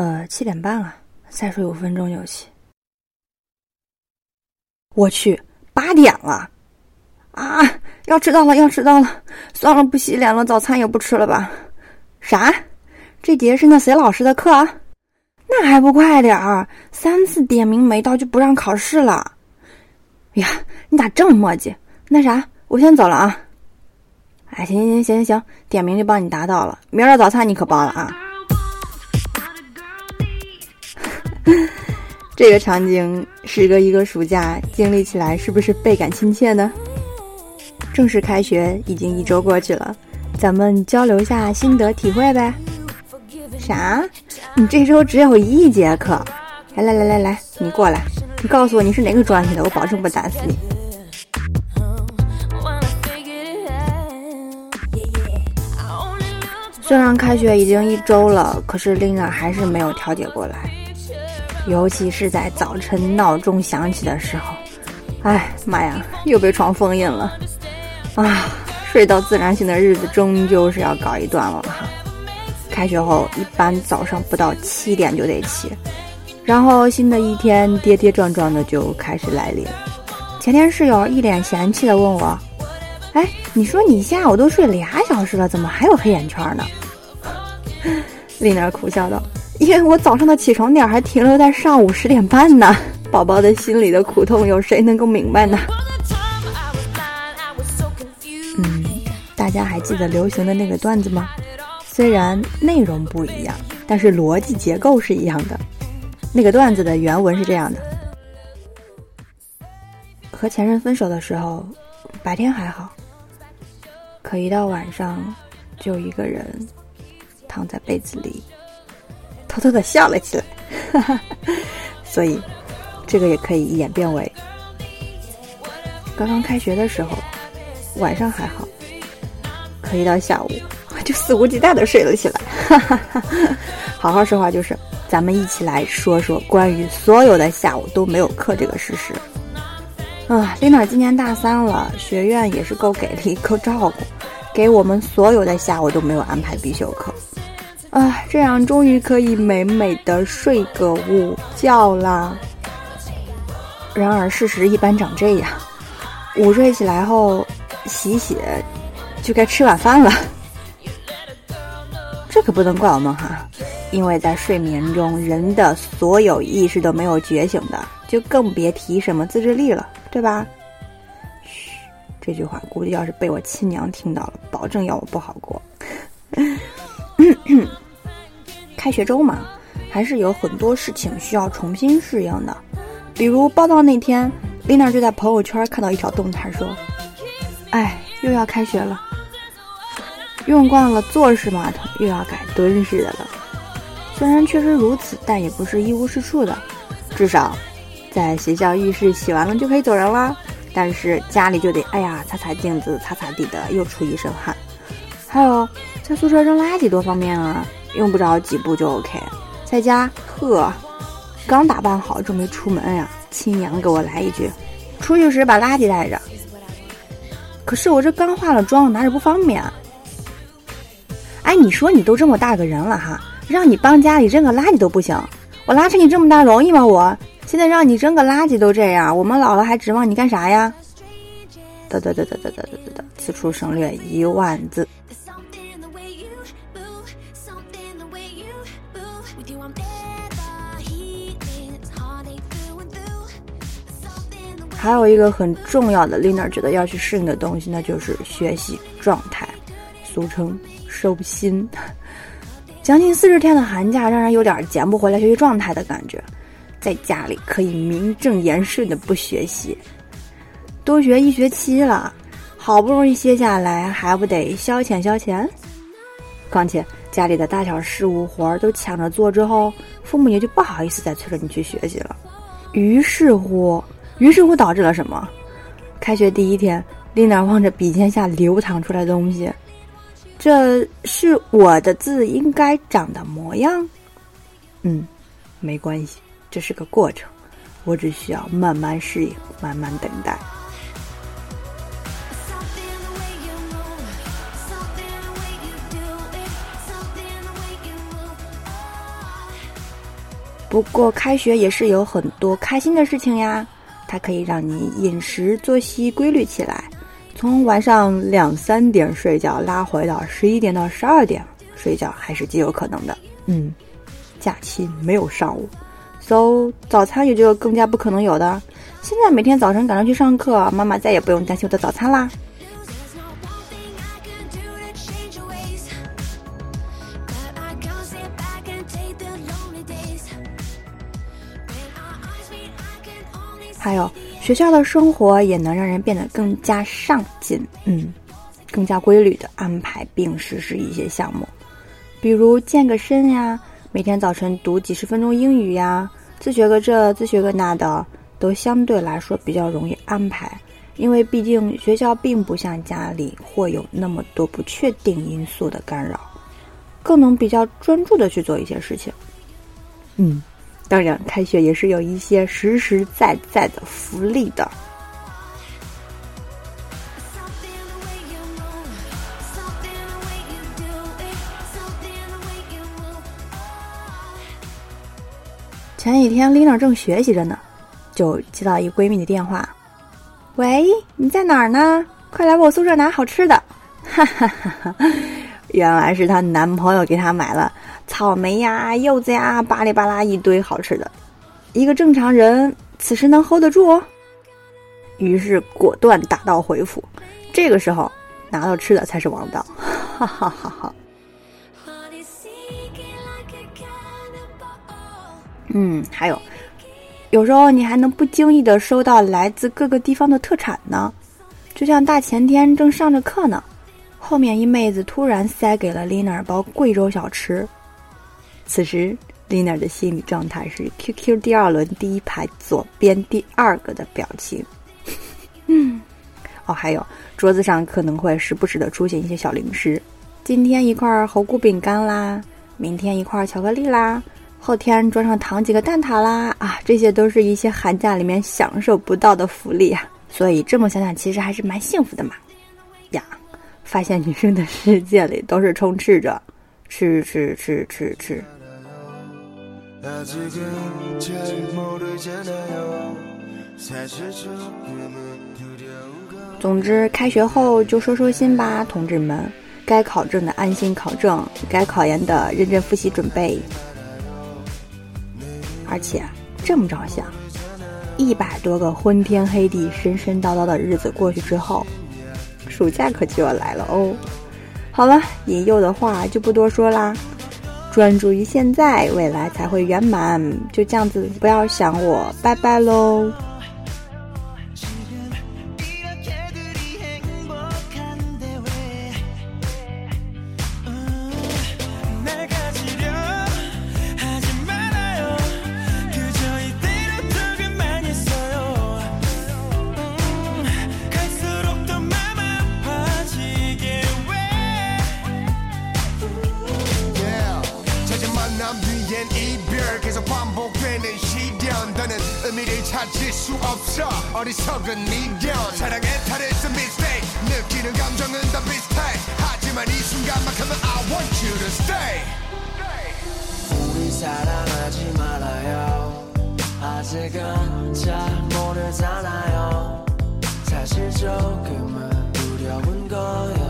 呃，七点半了，再睡五分钟就起。我去，八点了，啊，要迟到了，要迟到了，算了，不洗脸了，早餐也不吃了吧？啥？这节是那谁老师的课？那还不快点儿？三次点名没到就不让考试了？呀，你咋这么磨叽？那啥，我先走了啊。哎，行行行行行行，点名就帮你达到了，明儿的早餐你可包了啊。这个场景，时隔一个暑假，经历起来是不是倍感亲切呢？正式开学已经一周过去了，咱们交流下心得体会呗。啥？你这周只有一节课？来来来来来，你过来，你告诉我你是哪个专业的，我保证不打死你。虽然开学已经一周了，可是丽娜还是没有调节过来。尤其是在早晨闹钟响起的时候，哎妈呀，又被床封印了！啊，睡到自然醒的日子终究是要告一段落了哈。开学后一般早上不到七点就得起，然后新的一天跌跌撞撞的就开始来临。前天室友一脸嫌弃的问我：“哎，你说你下午都睡俩小时了，怎么还有黑眼圈呢？” 丽娜苦笑道。因为我早上的起床点还停留在上午十点半呢，宝宝的心里的苦痛有谁能够明白呢？嗯，大家还记得流行的那个段子吗？虽然内容不一样，但是逻辑结构是一样的。那个段子的原文是这样的：和前任分手的时候，白天还好，可一到晚上，就一个人躺在被子里。偷偷的笑了起来，哈 哈所以这个也可以演变为：刚刚开学的时候，晚上还好，可一到下午 就肆无忌惮的睡了起来。哈 哈好好说话就是，咱们一起来说说关于所有的下午都没有课这个事实。啊，丽娜今年大三了，学院也是够给力、够照顾，给我们所有的下午都没有安排必修课。啊，这样终于可以美美的睡个午觉啦。然而事实一般长这样，午睡起来后洗洗，就该吃晚饭了。这可不能怪我们哈，因为在睡眠中，人的所有意识都没有觉醒的，就更别提什么自制力了，对吧？嘘，这句话估计要是被我亲娘听到了，保证要我不好过。开学周嘛，还是有很多事情需要重新适应的。比如报道那天，丽娜就在朋友圈看到一条动态说：“哎，又要开学了，用惯了坐式马桶，又要改蹲式的了。虽然确实如此，但也不是一无是处的。至少，在学校浴室洗完了就可以走人啦。但是家里就得哎呀，擦擦镜子，擦擦地的，又出一身汗。还有，在宿舍扔垃圾多方便啊！”用不着几步就 OK，在家呵，刚打扮好准备出门呀，亲娘给我来一句：“出去时把垃圾带着。”可是我这刚化了妆，拿着不方便。哎，你说你都这么大个人了哈，让你帮家里扔个垃圾都不行，我拉扯你这么大容易吗？我现在让你扔个垃圾都这样，我们老了还指望你干啥呀？得得得得得得得得得，此处省略一万字。还有一个很重要的，Lina 觉得要去适应的东西，那就是学习状态，俗称收心。将近四十天的寒假，让人有点捡不回来学习状态的感觉。在家里可以名正言顺的不学习，多学一学期了，好不容易歇下来，还不得消遣消遣？况且家里的大小事务活儿都抢着做之后，父母也就不好意思再催着你去学习了。于是乎。于是乎导致了什么？开学第一天，丽娜望着笔尖下流淌出来的东西，这是我的字应该长的模样。嗯，没关系，这是个过程，我只需要慢慢适应，慢慢等待。不过开学也是有很多开心的事情呀，它可以让你饮食作息规律起来，从晚上两三点睡觉拉回到十一点到十二点睡觉还是极有可能的。嗯，假期没有上午，so 早餐也就更加不可能有的。现在每天早晨赶上去上课，妈妈再也不用担心我的早餐啦。还有学校的生活也能让人变得更加上进，嗯，更加规律的安排并实施一些项目，比如健个身呀，每天早晨读几十分钟英语呀，自学个这自学个那的，都相对来说比较容易安排，因为毕竟学校并不像家里会有那么多不确定因素的干扰，更能比较专注的去做一些事情，嗯。当然，开学也是有一些实实在在的福利的。前几天 Lina 正学习着呢，就接到一闺蜜的电话：“喂，你在哪儿呢？快来我宿舍拿好吃的！”哈哈哈哈原来是她男朋友给她买了。草莓呀，柚子呀，巴里巴拉一堆好吃的，一个正常人此时能 hold 得住？哦于是果断打道回府。这个时候拿到吃的才是王道，哈哈哈哈！嗯，还有，有时候你还能不经意的收到来自各个地方的特产呢，就像大前天正上着课呢，后面一妹子突然塞给了 Lina 包贵州小吃。此时，Lina 的心理状态是 QQ 第二轮第一排左边第二个的表情。嗯，哦，还有桌子上可能会时不时的出现一些小零食，今天一块猴菇饼干啦，明天一块巧克力啦，后天桌上躺几个蛋挞啦，啊，这些都是一些寒假里面享受不到的福利啊。所以这么想想，其实还是蛮幸福的嘛。发现女生的世界里都是充斥着 吃吃吃吃吃。总之，开学后就收收心吧，同志们。该考证的安心考证，该考研的认真复习准备。而且这么着想，一百多个昏天黑地、神神叨叨的日子过去之后，暑假可就要来了哦。好了，引诱的话就不多说啦。专注于现在，未来才会圆满。就这样子，不要想我，拜拜喽。 가질 수 없어. 어리석은 미련 사랑의 탈에서 mistake. 느끼는 감정은 다 비슷해. 하지만 이 순간만큼은 I want you to stay. 우리 사랑하지 말아요. 아직은 잘 모르잖아요. 사실 조금은 두려운 거예요.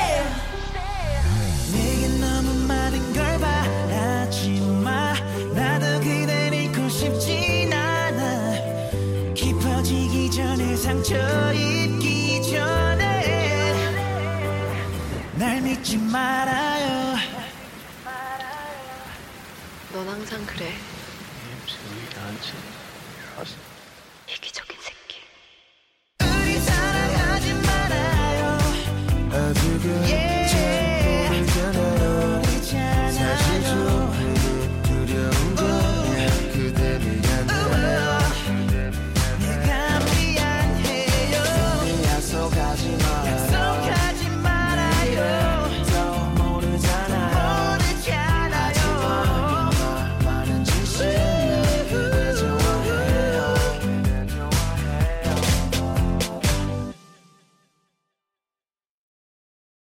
하지 말아요. 넌 항상 그래.